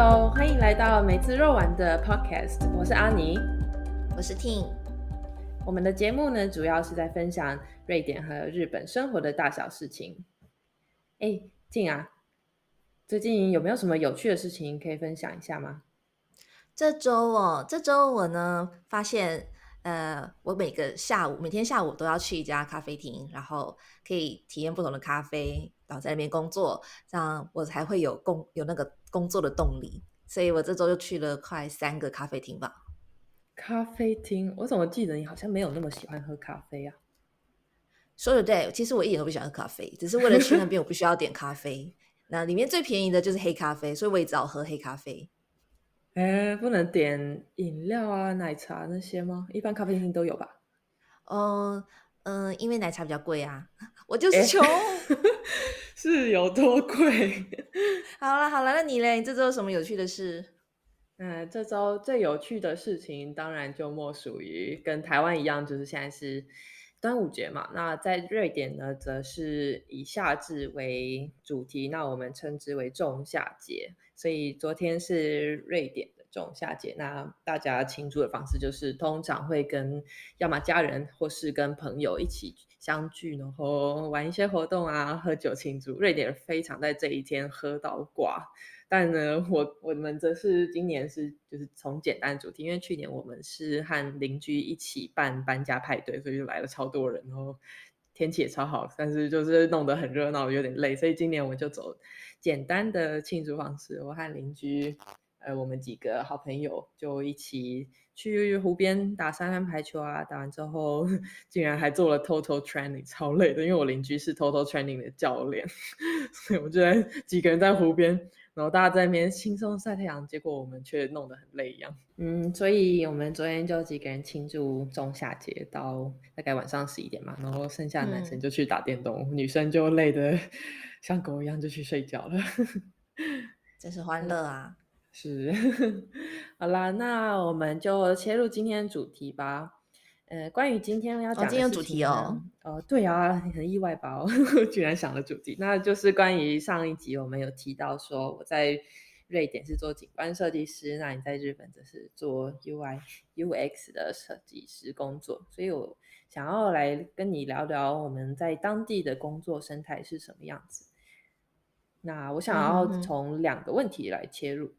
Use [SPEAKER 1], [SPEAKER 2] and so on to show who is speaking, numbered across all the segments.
[SPEAKER 1] Hello，欢迎来到梅子肉丸的 Podcast，我是阿尼，
[SPEAKER 2] 我是 Ting。
[SPEAKER 1] 我们的节目呢，主要是在分享瑞典和日本生活的大小事情。哎，Ting 啊，最近有没有什么有趣的事情可以分享一下吗？
[SPEAKER 2] 这周哦，这周我呢发现，呃，我每个下午每天下午都要去一家咖啡厅，然后可以体验不同的咖啡。然后在那边工作，这样我才会有工有那个工作的动力。所以我这周就去了快三个咖啡厅吧。
[SPEAKER 1] 咖啡厅，我怎么记得你好像没有那么喜欢喝咖啡啊？
[SPEAKER 2] 说的对，其实我一点都不喜欢喝咖啡，只是为了去那边我必须要点咖啡。那里面最便宜的就是黑咖啡，所以我也只好喝黑咖啡。
[SPEAKER 1] 哎，不能点饮料啊、奶茶那些吗？一般咖啡厅都有吧？
[SPEAKER 2] 嗯嗯，因为奶茶比较贵啊，我就是穷。
[SPEAKER 1] 是有多贵？
[SPEAKER 2] 好了好了，那你嘞？这周有什么有趣的事？
[SPEAKER 1] 嗯，这周最有趣的事情，当然就莫属于跟台湾一样，就是现在是端午节嘛。那在瑞典呢，则是以夏至为主题，那我们称之为仲夏节。所以昨天是瑞典的仲夏节，那大家庆祝的方式就是通常会跟要么家人或是跟朋友一起。相聚，然后玩一些活动啊，喝酒庆祝。瑞典人非常在这一天喝到挂，但呢，我我们则是今年是就是从简单主题，因为去年我们是和邻居一起办搬家派对，所以就来了超多人，然后天气也超好，但是就是弄得很热闹，有点累，所以今年我们就走简单的庆祝方式。我和邻居，呃，我们几个好朋友就一起。去湖边打沙滩排球啊！打完之后，竟然还做了 total training，超累的。因为我邻居是 total training 的教练，所以我就在几个人在湖边，然后大家在那边轻松晒太阳，结果我们却弄得很累一样。嗯，所以我们昨天就几个人庆祝仲夏节到大概晚上十一点嘛，然后剩下男生就去打电动，女生就累得 像狗一样就去睡觉了。
[SPEAKER 2] 真是欢乐啊！
[SPEAKER 1] 是，好啦，那我们就切入今天的主题吧。呃，关于今天要讲
[SPEAKER 2] 今天主题哦，
[SPEAKER 1] 哦，对啊，很意外吧？我 居然想了主题，那就是关于上一集我们有提到说，我在瑞典是做景观设计师，那你在日本则是做 UI UX 的设计师工作，所以我想要来跟你聊聊我们在当地的工作生态是什么样子。那我想要从两个问题来切入。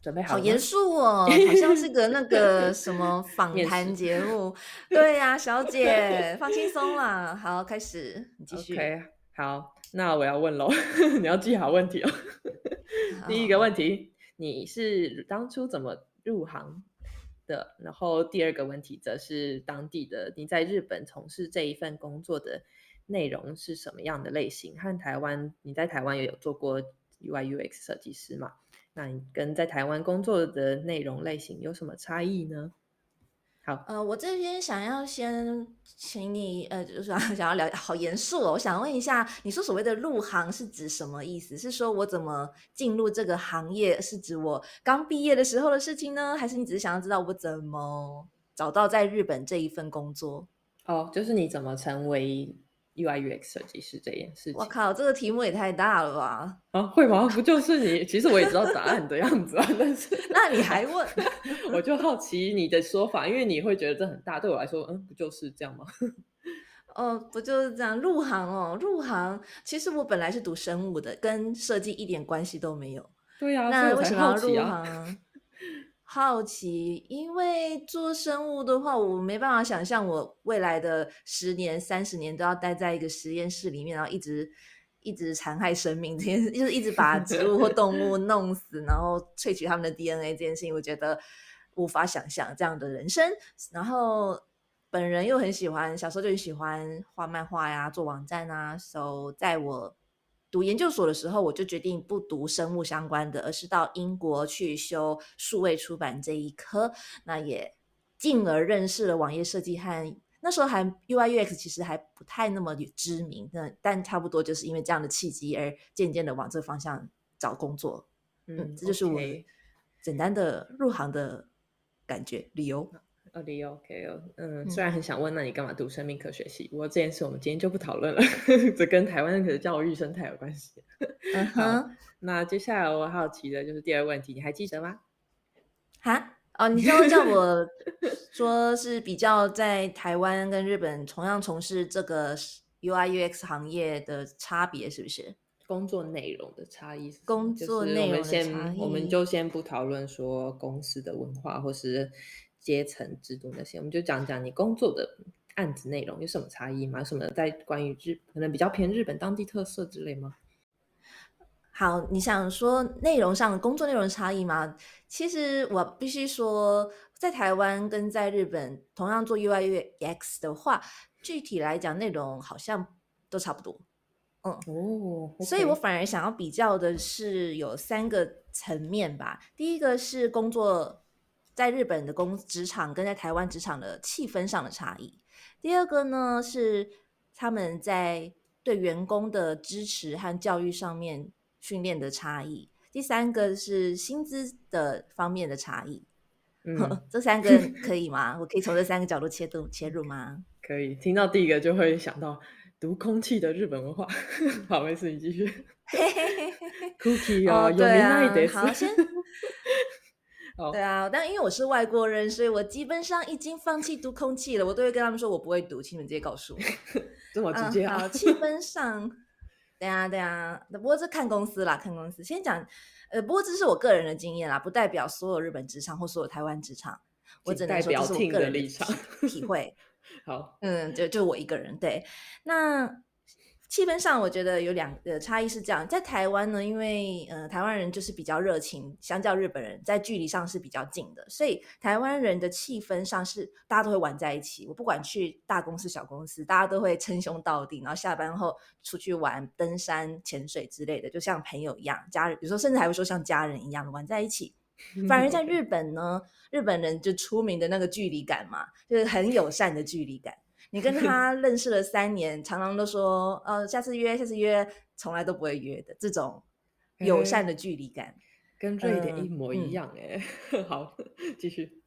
[SPEAKER 1] 准备好？
[SPEAKER 2] 好严肃哦，好像是个那个什么访谈节目。对呀，小姐，放轻松啦。好，开始，你继续。
[SPEAKER 1] OK，好，那我要问喽，你要记好问题哦。第一个问题，你是当初怎么入行的？然后第二个问题则是当地的，你在日本从事这一份工作的内容是什么样的类型？和台湾，你在台湾也有做过 UI UX 设计师嘛？那你跟在台湾工作的内容类型有什么差异呢？好，
[SPEAKER 2] 呃，我这边想要先请你，呃，就是想要聊，好严肃哦。我想问一下，你说所谓的入行是指什么意思？是说我怎么进入这个行业？是指我刚毕业的时候的事情呢？还是你只是想要知道我怎么找到在日本这一份工作？
[SPEAKER 1] 哦，就是你怎么成为？UI UX 设计师这件事情，
[SPEAKER 2] 我靠，这个题目也太大了吧！
[SPEAKER 1] 啊，会吗？不就是你？其实我也知道答案的样子啊，但是
[SPEAKER 2] 那你还问？
[SPEAKER 1] 我就好奇你的说法，因为你会觉得这很大，对我来说，嗯，不就是这样吗？
[SPEAKER 2] 哦，不就是这样？入行哦，入行。其实我本来是读生物的，跟设计一点关系都没有。
[SPEAKER 1] 对呀，
[SPEAKER 2] 那为什么
[SPEAKER 1] 要
[SPEAKER 2] 入行？好奇，因为做生物的话，我没办法想象我未来的十年、三十年都要待在一个实验室里面，然后一直一直残害生命，这件事 就是一直把植物或动物弄死，然后萃取他们的 DNA 这件事情，我觉得无法想象这样的人生。然后本人又很喜欢，小时候就喜欢画漫画呀，做网站啊，所以在我。读研究所的时候，我就决定不读生物相关的，而是到英国去修数位出版这一科。那也进而认识了网页设计和那时候还 UI UX 其实还不太那么知名，但但差不多就是因为这样的契机而渐渐的往这个方向找工作。嗯，这就是我简单的入行的感觉理由。
[SPEAKER 1] 哦，理由 OK 哦，嗯，虽然很想问，那你干嘛读生命科学系？不过这件事我们今天就不讨论了，这跟台湾的教育生态有关系。
[SPEAKER 2] 嗯哼，
[SPEAKER 1] 那接下来我好奇的就是第二个问题，你还记得吗？
[SPEAKER 2] 哈？哦，你刚刚叫我说是比较在台湾跟日本同样从事这个 UI UX 行业的差别，是不是？
[SPEAKER 1] 工作内容的差异，
[SPEAKER 2] 工作内容的差异，
[SPEAKER 1] 我们就先不讨论说公司的文化或是阶层制度那些，我们就讲讲你工作的案子内容有什么差异吗？什么在关于日可能比较偏日本当地特色之类吗？
[SPEAKER 2] 好，你想说内容上工作内容差异吗？其实我必须说，在台湾跟在日本同样做 UI UX 的话，具体来讲内容好像都差不多。嗯
[SPEAKER 1] 哦，
[SPEAKER 2] 所以我反而想要比较的是有三个层面吧。第一个是工作在日本的工职场跟在台湾职场的气氛上的差异。第二个呢是他们在对员工的支持和教育上面。训练的差异，第三个是薪资的方面的差异。
[SPEAKER 1] 嗯，
[SPEAKER 2] 这三个 可以吗？我可以从这三个角度切入切入吗？
[SPEAKER 1] 可以。听到第一个就会想到读空气的日本文化。好，没事，你继续。Cookie 哦，有名那一
[SPEAKER 2] 好先。对啊，但因为我是外国人，所以我基本上已经放弃读空气了。我都会跟他们说，我不会读，请你们直接告诉我。
[SPEAKER 1] 这么直接啊？
[SPEAKER 2] 气氛上。对啊，对啊，不过这看公司啦，看公司。先讲，呃，不过这是我个人的经验啦，不代表所有日本职场或所有台湾职场。我只能说这是我个人
[SPEAKER 1] 立场
[SPEAKER 2] 体会。
[SPEAKER 1] 好，
[SPEAKER 2] 嗯，就就我一个人。对，那。气氛上，我觉得有两个差异是这样，在台湾呢，因为呃台湾人就是比较热情，相较日本人在距离上是比较近的，所以台湾人的气氛上是大家都会玩在一起。我不管去大公司小公司，大家都会称兄道弟，然后下班后出去玩、登山、潜水之类的，就像朋友一样，家人有时候甚至还会说像家人一样玩在一起。反而在日本呢，日本人就出名的那个距离感嘛，就是很友善的距离感。你跟他认识了三年，常常都说，呃，下次约，下次约，从来都不会约的这种友善的距离感，
[SPEAKER 1] 跟瑞典一模一样哎。好，继续。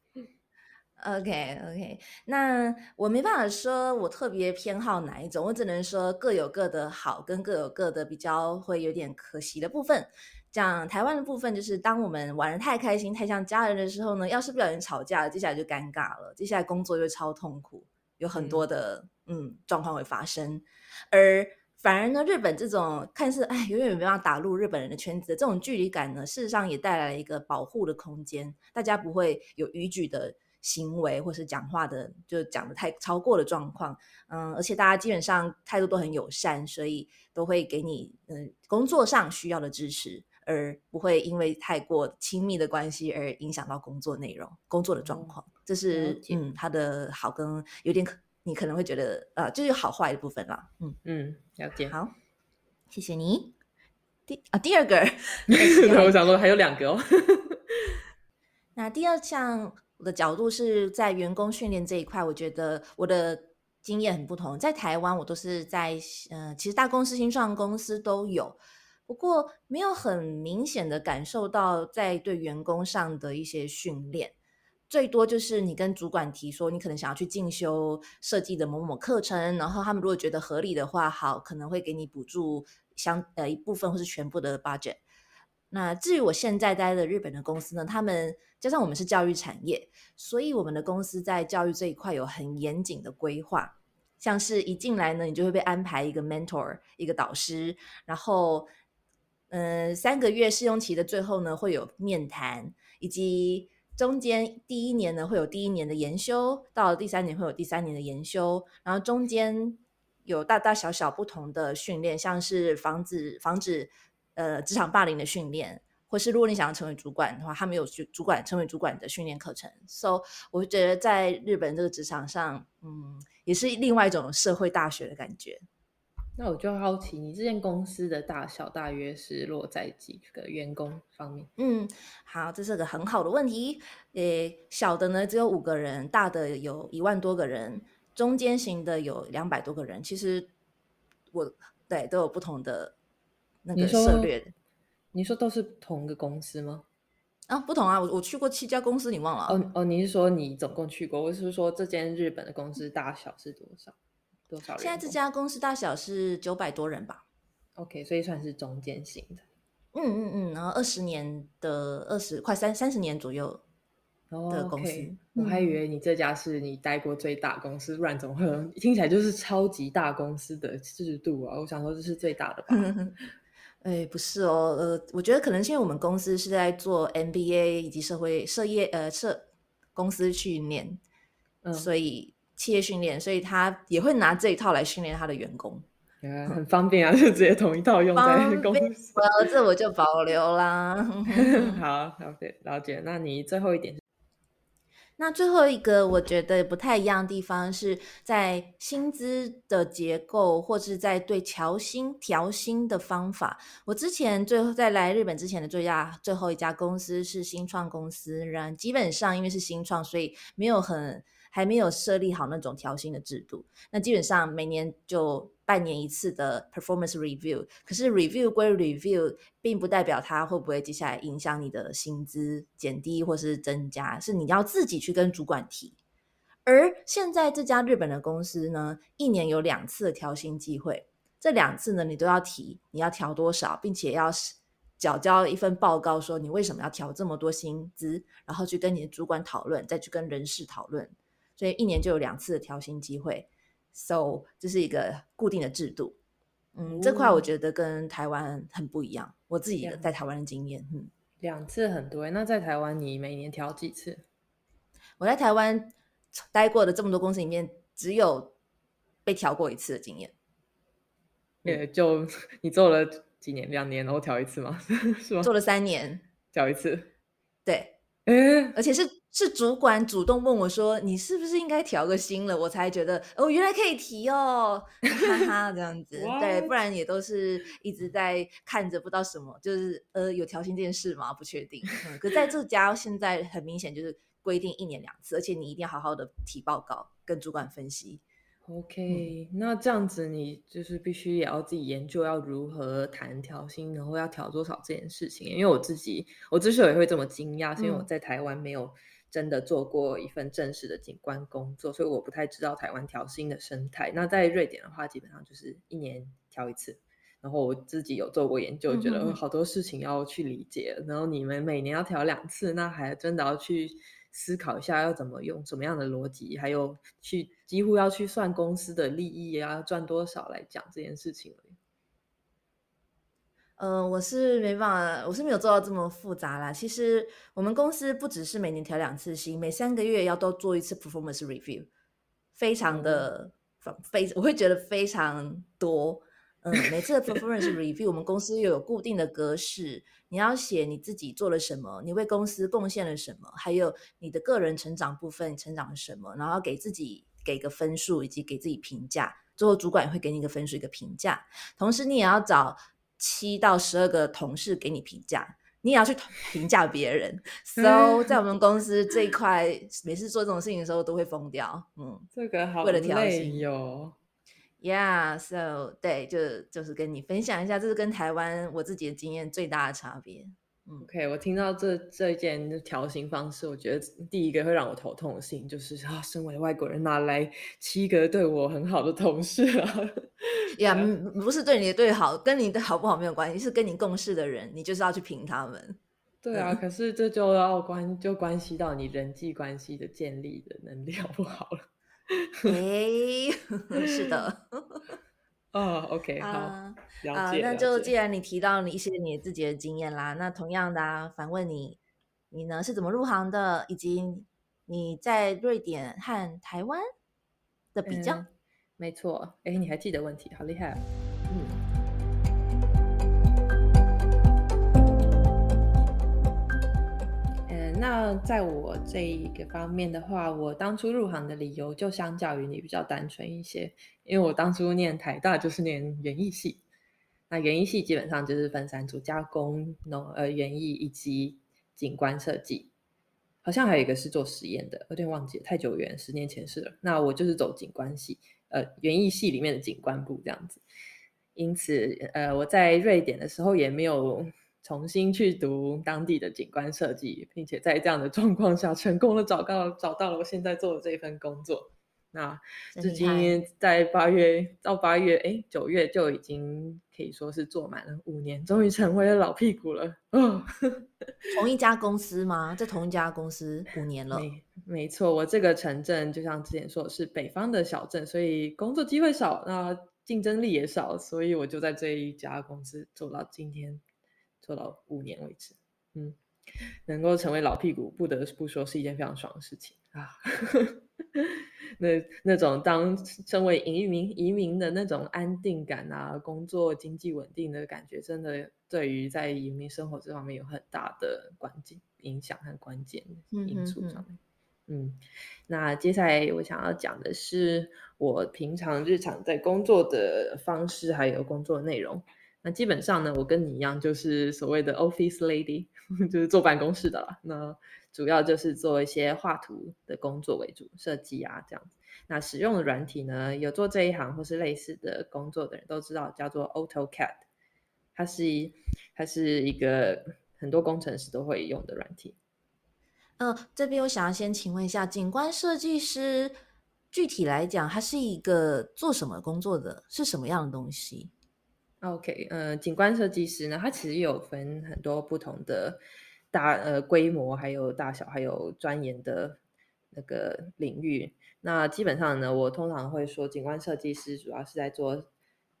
[SPEAKER 2] OK OK，那我没办法说我特别偏好哪一种，我只能说各有各的好，跟各有各的比较会有点可惜的部分。讲台湾的部分，就是当我们玩的太开心、太像家人的时候呢，要是不小心吵架了，接下来就尴尬了，接下来工作就超痛苦。有很多的嗯状况会发生，而反而呢，日本这种看似哎永远没办法打入日本人的圈子的这种距离感呢，事实上也带来了一个保护的空间，大家不会有逾矩的行为，或是讲话的就讲的太超过的状况，嗯，而且大家基本上态度都很友善，所以都会给你嗯工作上需要的支持。而不会因为太过亲密的关系而影响到工作内容、工作的状况，这是嗯，它的好跟有点可，你可能会觉得呃，就是好坏的部分啦。
[SPEAKER 1] 嗯嗯，了解。
[SPEAKER 2] 好，谢谢你。第啊，第二个，
[SPEAKER 1] 我想说还有两个哦。
[SPEAKER 2] 那第二项我的角度是在员工训练这一块，我觉得我的经验很不同。在台湾，我都是在嗯，其实大公司、新创公司都有。不过没有很明显的感受到在对员工上的一些训练，最多就是你跟主管提说你可能想要去进修设计的某某课程，然后他们如果觉得合理的话，好可能会给你补助相呃一部分或是全部的 budget。那至于我现在待的日本的公司呢，他们加上我们是教育产业，所以我们的公司在教育这一块有很严谨的规划，像是一进来呢，你就会被安排一个 mentor 一个导师，然后。嗯，三个月试用期的最后呢，会有面谈，以及中间第一年呢会有第一年的研修，到第三年会有第三年的研修，然后中间有大大小小不同的训练，像是防止防止呃职场霸凌的训练，或是如果你想要成为主管的话，他们有主管成为主管的训练课程。So，我觉得在日本这个职场上，嗯，也是另外一种社会大学的感觉。
[SPEAKER 1] 那我就好奇，你这间公司的大小大约是落在几个员工方面？
[SPEAKER 2] 嗯，好，这是个很好的问题。诶，小的呢只有五个人，大的有一万多个人，中间型的有两百多个人。其实我对都有不同的那个策略。
[SPEAKER 1] 你说都是同个公司吗？
[SPEAKER 2] 啊，不同啊，我我去过七家公司，你忘了？
[SPEAKER 1] 哦哦，你是说你总共去过？我是说这间日本的公司大小是多少？
[SPEAKER 2] 现在这家公司大小是九百多人吧
[SPEAKER 1] ？OK，所以算是中间型的。
[SPEAKER 2] 嗯嗯嗯，然后二十年的二十快三三十年左右的公司。
[SPEAKER 1] 我还以为你这家是你待过最大公司，不然怎么会听起来就是超级大公司的制度啊？我想说这是最大的吧？
[SPEAKER 2] 哎，不是哦，呃，我觉得可能因为我们公司是在做 MBA 以及社会社业呃社公司训练，所以企业训练，所以他也会拿这一套来训练他的员工。
[SPEAKER 1] 很方便啊，就直接同一套用在公司。
[SPEAKER 2] 这我就保留啦。
[SPEAKER 1] 好，了解了解。那你最后一点，
[SPEAKER 2] 那最后一个我觉得不太一样的地方是在薪资的结构，或是在对调薪调薪的方法。我之前最后在来日本之前的最佳最后一家公司是新创公司，然基本上因为是新创，所以没有很还没有设立好那种调薪的制度。那基本上每年就。半年一次的 performance review，可是 review 归 review，并不代表它会不会接下来影响你的薪资减低或是增加，是你要自己去跟主管提。而现在这家日本的公司呢，一年有两次的调薪机会，这两次呢，你都要提你要调多少，并且要缴交一份报告，说你为什么要调这么多薪资，然后去跟你的主管讨论，再去跟人事讨论，所以一年就有两次的调薪机会。So，这是一个固定的制度，嗯，这块我觉得跟台湾很不一样。我自己在台湾的经验，嗯，
[SPEAKER 1] 两次很多。那在台湾，你每年调几次？
[SPEAKER 2] 我在台湾待过的这么多公司里面，只有被调过一次的经验。
[SPEAKER 1] 也就你做了几年？两年然后调一次吗？是吗？
[SPEAKER 2] 做了三年，
[SPEAKER 1] 调一次。
[SPEAKER 2] 对，嗯而且是。是主管主动问我说：“你是不是应该调个薪了？”我才觉得哦，原来可以提哦，哈哈，这样子对，不然也都是一直在看着，不知道什么，就是呃，有调薪这件事吗？不确定。可在这家现在很明显就是规定一年两次，而且你一定要好好的提报告，跟主管分析。
[SPEAKER 1] OK，那这样子你就是必须也要自己研究要如何谈调薪，然后要调多少这件事情。因为我自己，我之所以会这么惊讶，是因为我在台湾没有。真的做过一份正式的景观工作，所以我不太知道台湾调薪的生态。那在瑞典的话，基本上就是一年调一次。然后我自己有做过研究，觉得好多事情要去理解。然后你们每年要调两次，那还真的要去思考一下要怎么用什么样的逻辑，还有去几乎要去算公司的利益啊，赚多少来讲这件事情了。
[SPEAKER 2] 嗯，我是没办法，我是没有做到这么复杂啦。其实我们公司不只是每年调两次薪，每三个月要都做一次 performance review，非常的非我会觉得非常多。嗯，每次的 performance review，我们公司又有固定的格式，你要写你自己做了什么，你为公司贡献了什么，还有你的个人成长部分成长了什么，然后给自己给个分数，以及给自己评价。最后主管也会给你一个分数一个评价，同时你也要找。七到十二个同事给你评价，你也要去评价别人。So，在我们公司这一块，每次做这种事情的时候都会疯掉。嗯，
[SPEAKER 1] 这个好为了调薪哟。
[SPEAKER 2] Yeah，So，对，就就是跟你分享一下，这是跟台湾我自己的经验最大的差别。
[SPEAKER 1] OK，我听到这这一件调薪方式，我觉得第一个会让我头痛的事情就是啊，身为外国人哪来七个对我很好的同事啊？
[SPEAKER 2] 呀，不是对你的对好，跟你的好不好没有关系，是跟你共事的人，你就是要去评他们。
[SPEAKER 1] 对啊，可是这就要关就关系到你人际关系的建立的能力好不好了？
[SPEAKER 2] 哎，是的。
[SPEAKER 1] 哦，OK，好，了解。
[SPEAKER 2] 那就既然你提到你一些你自己的经验啦，那同样的啊，反问你，你呢是怎么入行的，以及你在瑞典和台湾的比较？
[SPEAKER 1] 没错，哎，你还记得问题，好厉害，嗯。那在我这一个方面的话，我当初入行的理由就相较于你比较单纯一些，因为我当初念台大就是念园艺系，那园艺系基本上就是分三组：加工、农呃园艺以及景观设计，好像还有一个是做实验的，有点忘记，太久远，十年前是了。那我就是走景观系，呃园艺系里面的景观部这样子，因此呃我在瑞典的时候也没有。重新去读当地的景观设计，并且在这样的状况下成功的找到找到了我现在做的这份工作。那至今在八月到八月，哎，九月就已经可以说是做满了五年，终于成为了老屁股了。哦，
[SPEAKER 2] 同一家公司吗？在同一家公司五年了。
[SPEAKER 1] 没没错，我这个城镇就像之前说是北方的小镇，所以工作机会少，那竞争力也少，所以我就在这一家公司做到今天，做到五年为止。嗯，能够成为老屁股，不得不说是一件非常爽的事情啊。那那种当身为移民移民的那种安定感啊，工作经济稳定的感觉，真的对于在移民生活这方面有很大的关键影响和关键因素上面。嗯，那接下来我想要讲的是我平常日常在工作的方式，还有工作内容。那基本上呢，我跟你一样，就是所谓的 office lady，就是坐办公室的了。那主要就是做一些画图的工作为主，设计啊这样子。那使用的软体呢，有做这一行或是类似的工作的人都知道，叫做 AutoCAD。它是一，它是一个很多工程师都会用的软体。
[SPEAKER 2] 嗯，这边我想要先请问一下，景观设计师具体来讲，它是一个做什么工作的？是什么样的东西
[SPEAKER 1] ？OK，呃，景观设计师呢，它其实有分很多不同的。大呃规模还有大小还有钻研的那个领域，那基本上呢，我通常会说，景观设计师主要是在做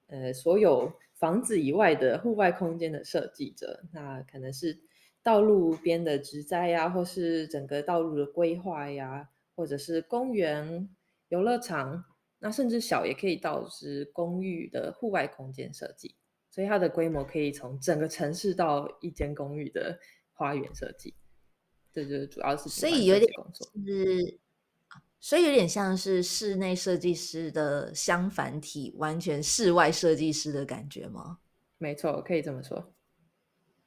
[SPEAKER 1] 呃所有房子以外的户外空间的设计者，那可能是道路边的植栽呀，或是整个道路的规划呀，或者是公园、游乐场，那甚至小也可以到是公寓的户外空间设计，所以它的规模可以从整个城市到一间公寓的。花园设计，这就是主要是
[SPEAKER 2] 所以有点是，所以有点像是室内设计师的相反体，完全室外设计师的感觉吗？
[SPEAKER 1] 没错，可以这么说。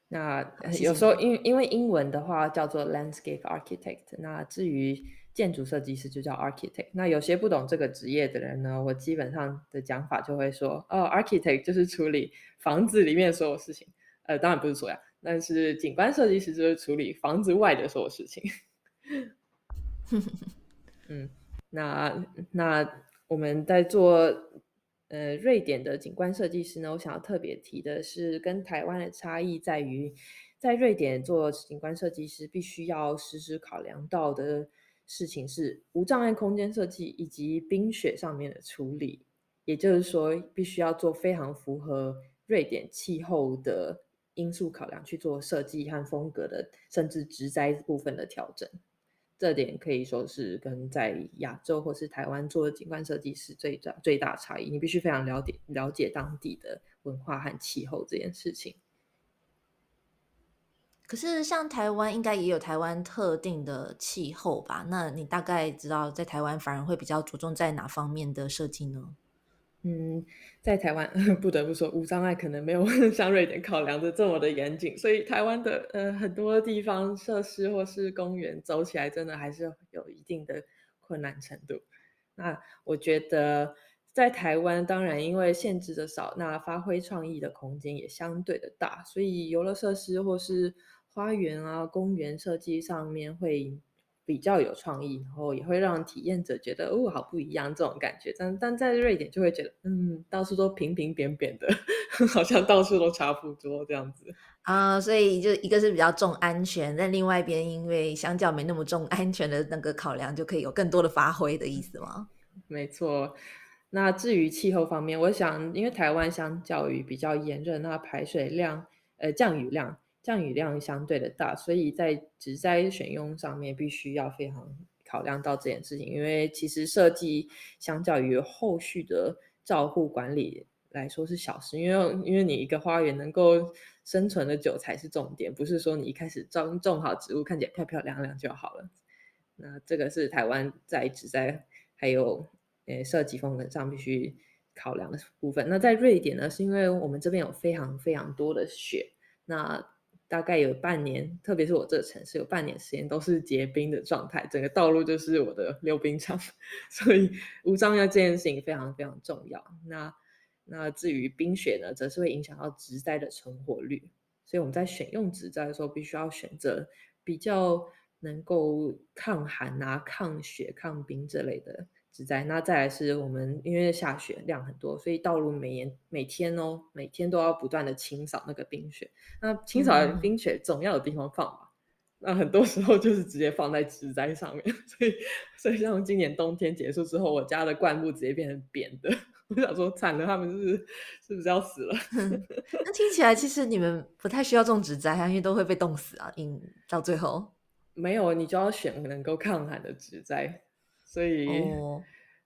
[SPEAKER 1] 那有时候因因为英文的话叫做 landscape architect，那至于建筑设计师就叫 architect。那有些不懂这个职业的人呢，我基本上的讲法就会说，哦，architect 就是处理房子里面所有事情。呃，当然不是说呀。但是景观设计师就是处理房子外的所有事情。嗯，那那我们在做呃瑞典的景观设计师呢，我想要特别提的是，跟台湾的差异在于，在瑞典做景观设计师必须要时时考量到的事情是无障碍空间设计以及冰雪上面的处理，也就是说，必须要做非常符合瑞典气候的。因素考量去做设计和风格的，甚至植栽部分的调整，这点可以说是跟在亚洲或是台湾做的景观设计师最大最大差异。你必须非常了解了解当地的文化和气候这件事情。
[SPEAKER 2] 可是像台湾应该也有台湾特定的气候吧？那你大概知道在台湾反而会比较着重在哪方面的设计呢？
[SPEAKER 1] 嗯，在台湾 不得不说，无障碍可能没有 像瑞典考量的这么的严谨，所以台湾的呃很多地方设施或是公园走起来真的还是有一定的困难程度。那我觉得在台湾，当然因为限制的少，那发挥创意的空间也相对的大，所以游乐设施或是花园啊、公园设计上面会。比较有创意，然后也会让体验者觉得哦，好不一样这种感觉。但但在瑞典就会觉得，嗯，到处都平平扁扁的，好像到处都差不多这样子
[SPEAKER 2] 啊。所以就一个是比较重安全，但另外一边因为相较没那么重安全的那个考量，就可以有更多的发挥的意思吗？
[SPEAKER 1] 没错。那至于气候方面，我想因为台湾相较于比较炎热，那排水量呃降雨量。降雨量相对的大，所以在植栽选用上面必须要非常考量到这件事情。因为其实设计相较于后续的照护管理来说是小事，因为因为你一个花园能够生存的久才是重点，不是说你一开始种种好植物看起来漂漂亮亮就好了。那这个是台湾在植栽还有呃设计风格上必须考量的部分。那在瑞典呢，是因为我们这边有非常非常多的雪，那大概有半年，特别是我这个城市有半年时间都是结冰的状态，整个道路就是我的溜冰场，所以无障碍这件事情非常非常重要。那那至于冰雪呢，则是会影响到植栽的存活率，所以我们在选用植栽的时候，必须要选择比较能够抗寒啊、抗雪、抗冰这类的植栽。那再来是我们因为下雪量很多，所以道路每年每天哦，每天都要不断的清扫那个冰雪。那清扫冰雪总要有地方放吧？那很多时候就是直接放在植栽上面。所以，所以像今年冬天结束之后，我家的灌木直接变成扁的。我想说，惨了，他们是是不是要死了？
[SPEAKER 2] 那听起来其实你们不太需要种植栽啊，因为都会被冻死啊。因到最后
[SPEAKER 1] 没有，你就要选能够抗寒的植栽。所以，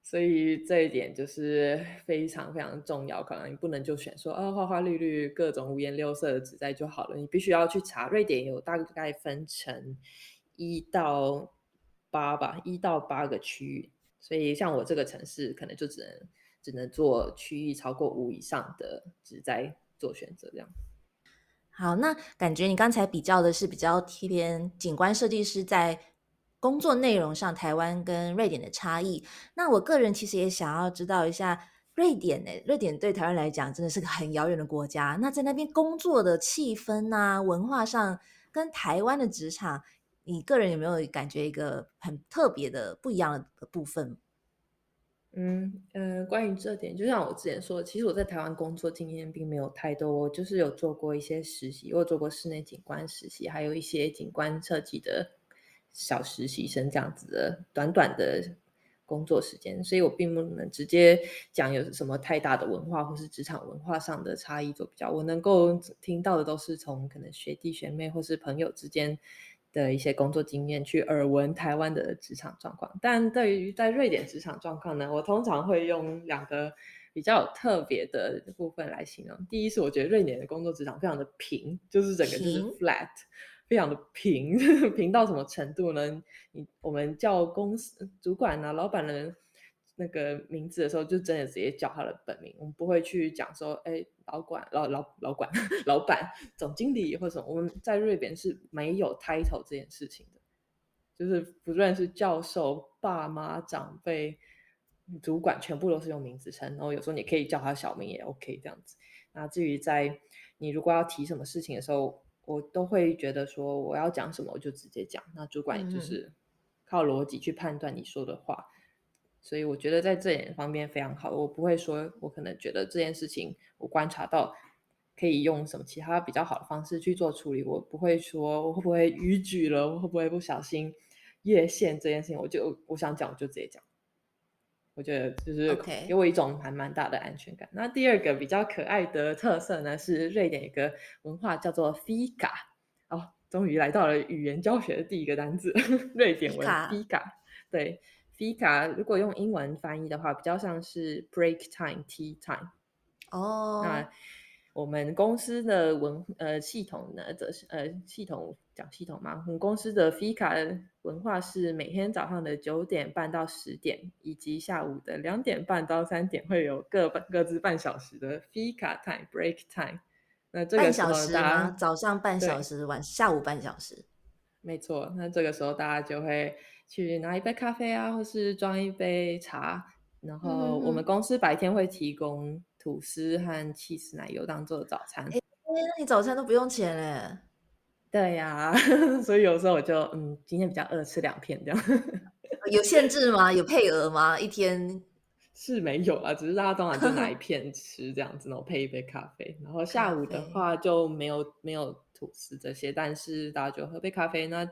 [SPEAKER 1] 所以这一点就是非常非常重要。可能你不能就选说啊，花花绿绿、各种五颜六色的植栽就好了。你必须要去查，瑞典有大概分成一到八吧，一到八个区域。所以，像我这个城市，可能就只能。只能做区域超过五以上的植栽做选择，这样。
[SPEAKER 2] 好，那感觉你刚才比较的是比较偏景观设计师在工作内容上，台湾跟瑞典的差异。那我个人其实也想要知道一下瑞典呢？瑞典对台湾来讲真的是个很遥远的国家。那在那边工作的气氛啊，文化上跟台湾的职场，你个人有没有感觉一个很特别的不一样的部分？
[SPEAKER 1] 嗯呃，关于这点，就像我之前说，其实我在台湾工作经验并没有太多，就是有做过一些实习，我做过室内景观实习，还有一些景观设计的小实习生这样子的短短的工作时间，所以我并不能直接讲有什么太大的文化或是职场文化上的差异做比较。我能够听到的都是从可能学弟学妹或是朋友之间。的一些工作经验，去耳闻台湾的职场状况。但对于在瑞典职场状况呢，我通常会用两个比较有特别的部分来形容。第一是我觉得瑞典的工作职场非常的平，就是整个就是 flat，非常的平，平到什么程度呢？你我们叫公司主管啊、老板的。那个名字的时候，就真的直接叫他的本名，我们不会去讲说，哎，老管、老老老管、老板、总经理或什么。我们在瑞典是没有 title 这件事情的，就是不论是教授、爸妈、长辈、主管，全部都是用名字称。然后有时候你可以叫他小名也 OK 这样子。那至于在你如果要提什么事情的时候，我都会觉得说我要讲什么我就直接讲。那主管也就是靠逻辑去判断你说的话。所以我觉得在这点方面非常好，我不会说，我可能觉得这件事情我观察到可以用什么其他比较好的方式去做处理，我不会说我会不会逾矩了，我会不会不小心越线这件事情，我就我想讲我就直接讲，我觉得就是给我一种还蛮大的安全感。那第二个比较可爱的特色呢，是瑞典一个文化叫做 Fika，哦，终于来到了语言教学的第一个单字，瑞典文 Fika，对。Fika 如果用英文翻译的话，比较像是 break time tea time。
[SPEAKER 2] 哦，
[SPEAKER 1] 那我们公司的文呃系统呢，则是呃系统讲系统嘛，我们公司的 Fika 文化是每天早上的九点半到十点，以及下午的两点半到三点会有各半各自半小时的 Fika time break time。那这个
[SPEAKER 2] 时候大家早上半小时，晚下午半小时。
[SPEAKER 1] 没错，那这个时候大家就会。去拿一杯咖啡啊，或是装一杯茶，然后我们公司白天会提供吐司和 cheese 奶油当做早餐。
[SPEAKER 2] 哎，那你早餐都不用钱嘞？
[SPEAKER 1] 对呀，所以有时候我就嗯，今天比较饿，吃两片这样。
[SPEAKER 2] 有限制吗？有配额吗？一天
[SPEAKER 1] 是没有啊，只是大家当然就拿一片吃这样子，然后配一杯咖啡。然后下午的话就没有没有吐司这些，但是大家就喝杯咖啡。那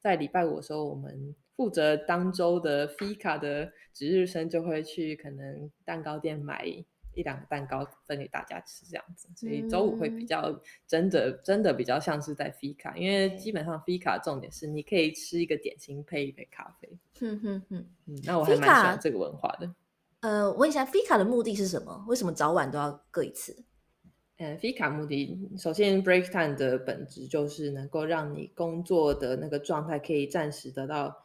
[SPEAKER 1] 在礼拜五的时候，我们负责当周的 FICA 的值日生就会去可能蛋糕店买一两个蛋糕分给大家吃这样子，所以周五会比较真的真的比较像是在 Fika，因为基本上 Fika 重点是你可以吃一个点心配一杯咖啡。
[SPEAKER 2] 哼哼哼，嗯，
[SPEAKER 1] 那我还蛮喜欢这个文化的。
[SPEAKER 2] 呃，问一下 Fika 的目的是什么？为什么早晚都要各一次？
[SPEAKER 1] 嗯，Fika 目的首先 Break Time 的本质就是能够让你工作的那个状态可以暂时得到。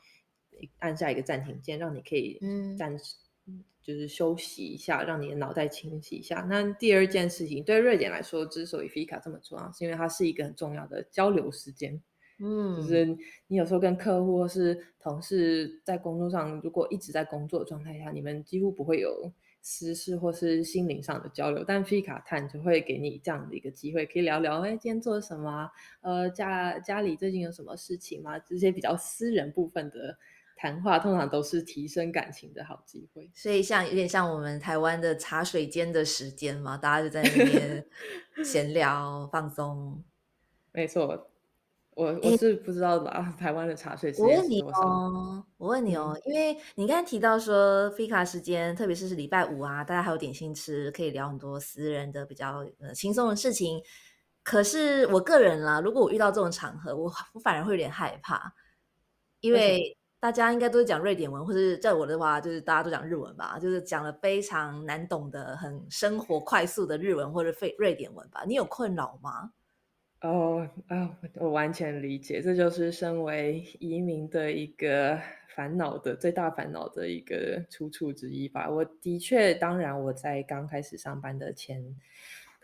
[SPEAKER 1] 按下一个暂停键，让你可以暂时就是休息一下，让你的脑袋清晰一下。那第二件事情，对瑞典来说，之所以 Fika 这么重要，是因为它是一个很重要的交流时间。
[SPEAKER 2] 嗯，
[SPEAKER 1] 就是你有时候跟客户或是同事在工作上，如果一直在工作状态下，你们几乎不会有私事或是心灵上的交流。但 Fika 探就会给你这样的一个机会，可以聊聊，哎，今天做了什么？呃，家家里最近有什么事情吗？这些比较私人部分的。谈话，通常都是提升感情的好机会。
[SPEAKER 2] 所以像有点像我们台湾的茶水间的时间嘛，大家就在那边 闲聊放松。
[SPEAKER 1] 没错。我我是不知道吧，台湾的茶水间
[SPEAKER 2] 我问你？哦，我问你
[SPEAKER 1] 嗯
[SPEAKER 2] 哦，因为你刚才提到说 fika 时间，特别是是礼拜五啊，大家还有点心吃，可以聊很多私人的比较呃轻松的事情。可是我个人啦，如果我遇到这种场合，我我反而会有点害怕，因
[SPEAKER 1] 为
[SPEAKER 2] 大家应该都是讲瑞典文，或者在我的话，就是大家都讲日文吧，就是讲了非常难懂的、很生活快速的日文或者非瑞典文吧。你有困扰吗？
[SPEAKER 1] 哦啊，我完全理解，这就是身为移民的一个烦恼的最大烦恼的一个出处之一吧。我的确，当然我在刚开始上班的前，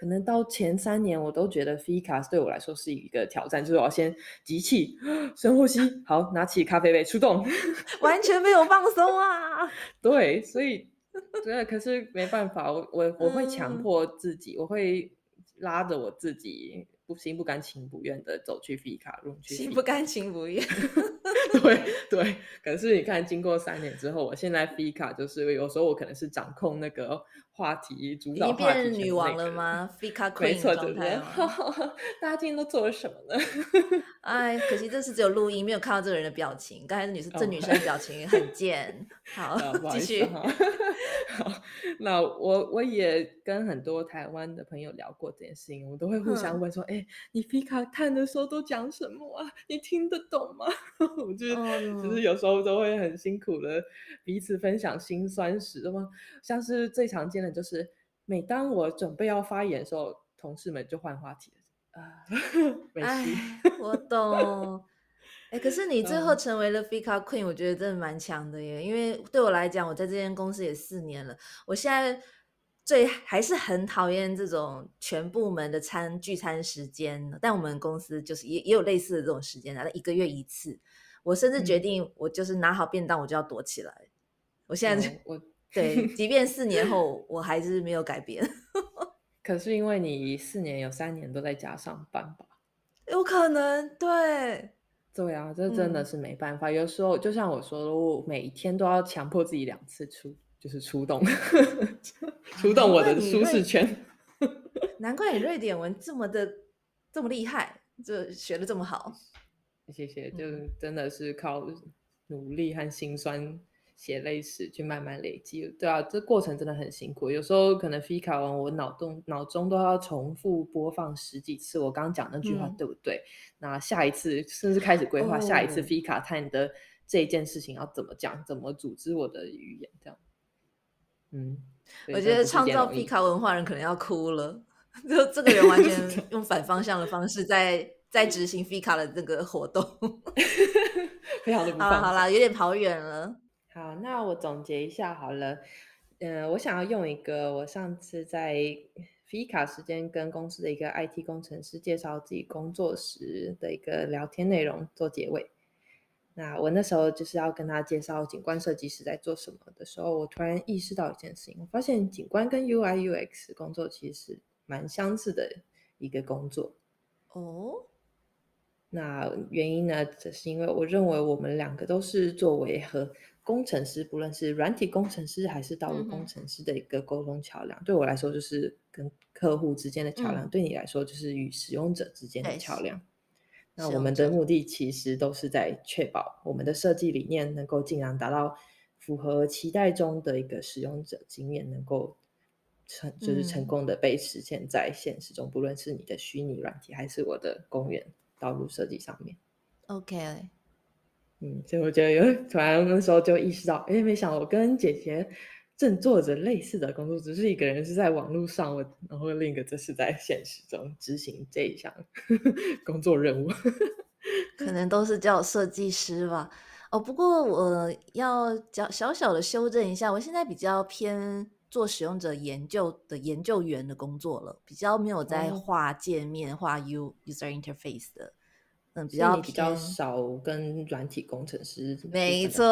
[SPEAKER 1] 可能到前三年，我都觉得 FICA 对我来说是一个挑战，就是我要先集气、深呼吸，好，拿起咖啡杯出动。
[SPEAKER 2] 完全没有放松啊！
[SPEAKER 1] 对，所以对，可是没办法，我我我会强
[SPEAKER 2] 嗯
[SPEAKER 1] 迫自己，我会拉着我自己，不心不甘情不愿的走去 FICA room 去
[SPEAKER 2] 心不甘情不愿。
[SPEAKER 1] 对对，可是你看，经过三年之后，我现在 FICA 就是有时候我可能是掌控那个话题、主
[SPEAKER 2] 已
[SPEAKER 1] 导话题权的那
[SPEAKER 2] 女王了？吗？Fika
[SPEAKER 1] 没
[SPEAKER 2] Queen 状
[SPEAKER 1] 对不对？
[SPEAKER 2] 态？
[SPEAKER 1] 大家今天都做了什么呢？
[SPEAKER 2] 哎，可惜这次只有录音，没有看到这个人的表情。刚才女生这
[SPEAKER 1] 哦
[SPEAKER 2] 女生的表情很贱。好继续。
[SPEAKER 1] 好，那我我也跟很多台湾的朋友聊过这件事情，我都会互相，问说：“哎，你 Fika 看的时候都讲什么啊？你听得懂吗？”我就是就是
[SPEAKER 2] 嗯，
[SPEAKER 1] 有时候都会很辛苦的彼此分享心酸史嘛，像是最常见的就是，每当我准备要发言的时候，同事们就换话题了。啊，没事，
[SPEAKER 2] 哎，我懂。哎，可是你最后
[SPEAKER 1] 嗯
[SPEAKER 2] 成为了 Fika Queen，我觉得真的蛮强的耶。因为对我来讲，我在这间公司也四年了，我现在最还是很讨厌这种全部门的餐聚餐时间。但我们公司就是也也有类似的这种时间啊，一个月一次。我甚至决
[SPEAKER 1] 嗯，
[SPEAKER 2] 定，我就是拿好便当，我就要躲起来。我现在
[SPEAKER 1] 我
[SPEAKER 2] 对，即便四年后，我还是没有改变。
[SPEAKER 1] 可是因为你四年有三年都在家上班吧？
[SPEAKER 2] 有可能，对，
[SPEAKER 1] 对啊，这真的
[SPEAKER 2] 嗯，
[SPEAKER 1] 是没办法。有时候就像我说的，我每一天都要强迫自己两次出，就是出动，
[SPEAKER 2] 啊，
[SPEAKER 1] 出动我的舒适，圈。
[SPEAKER 2] 难怪你瑞典文这么的这么厉害，这学的这么好。
[SPEAKER 1] 谢谢，就
[SPEAKER 2] 嗯，
[SPEAKER 1] 真的是靠努力和辛酸血泪史去慢慢累积。对啊，这过程真的很辛苦，有时候可能 Fika 完，我脑洞脑中都要重复播放十几次我刚讲那句话
[SPEAKER 2] 嗯，
[SPEAKER 1] 对不对？那下一次甚至开始规划下一次
[SPEAKER 2] 哦
[SPEAKER 1] ，FICA time 的这一件事情要怎么讲，怎么组织我的语言，这样。嗯，
[SPEAKER 2] 我觉得创造。Fika 文化人可能要哭了。就这个人完全 用反方向的方式在在执行 Fika 的这个活动。
[SPEAKER 1] 非常的不。
[SPEAKER 2] 好了好了，有点跑远了。
[SPEAKER 1] 好，那我总结一下好了。嗯、我想要用一个我上次在 Fika 时间跟公司的一个 IT 工程师介绍自己工作时的一个聊天内容做结尾。那我那时候就是要跟他介绍景观设计师在做什么的时候，我突然意识到一件事情，我发现景观跟 UI UX 工作其实是蛮相似的一个工作。
[SPEAKER 2] 哦，
[SPEAKER 1] 那原因呢，只是因为我认为我们两个都是作为和工程师，不论是软体工程师还是道路工程师的一个沟通桥梁。对我来说，就是跟客户之间的桥梁；
[SPEAKER 2] 嗯，
[SPEAKER 1] 对你来说，就是与使用者之间的桥梁。那我，们的目的其实都是在确保我们的设计理念能够尽量达到符合期待中的一个使用者经验，能够成就是成
[SPEAKER 2] 嗯
[SPEAKER 1] 功的被实现在现实中，不论是你的虚拟软体还是我的公园道路设计上面。
[SPEAKER 2] ，OK，
[SPEAKER 1] 嗯，所以我觉得有突然那时候就意识到，哎，没想到我跟姐姐正做着类似的工作，只是一个人是在网络上，我然后另一个则是在现实中执行这一项 工作任务。
[SPEAKER 2] 可能都是叫设计师吧。哦，不过我要小小小的修正一下，我现在比较偏做使用者研究的研究员的工作了，比较没有在
[SPEAKER 1] 哦，
[SPEAKER 2] 画界面、画 U user interface 的，嗯，比较
[SPEAKER 1] 比较。少跟软体工程师部
[SPEAKER 2] 没。错，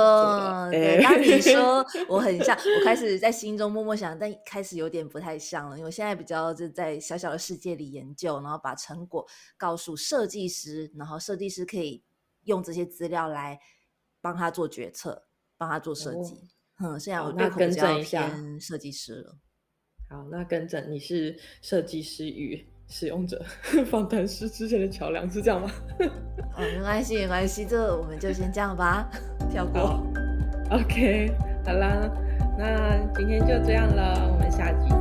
[SPEAKER 2] 对，当你
[SPEAKER 1] 哎，
[SPEAKER 2] 说我很像，我开始 在心中默默想，但开始有点不太像了，因为我现在比较就在小小的世界里研究，然后把成果告诉设计师，然后设计师可以用这些资料来帮他做决策，帮他做设计。嗯，现在我
[SPEAKER 1] 那更正一
[SPEAKER 2] 下，设计师了。
[SPEAKER 1] 好，那跟着，你是设计师与使用者 访谈师之间的桥梁，是这样吗？
[SPEAKER 2] 哦，没关系，没关系，这我们就先这样吧，跳过。
[SPEAKER 1] OK，好啦，那今天就这样了，我们下集。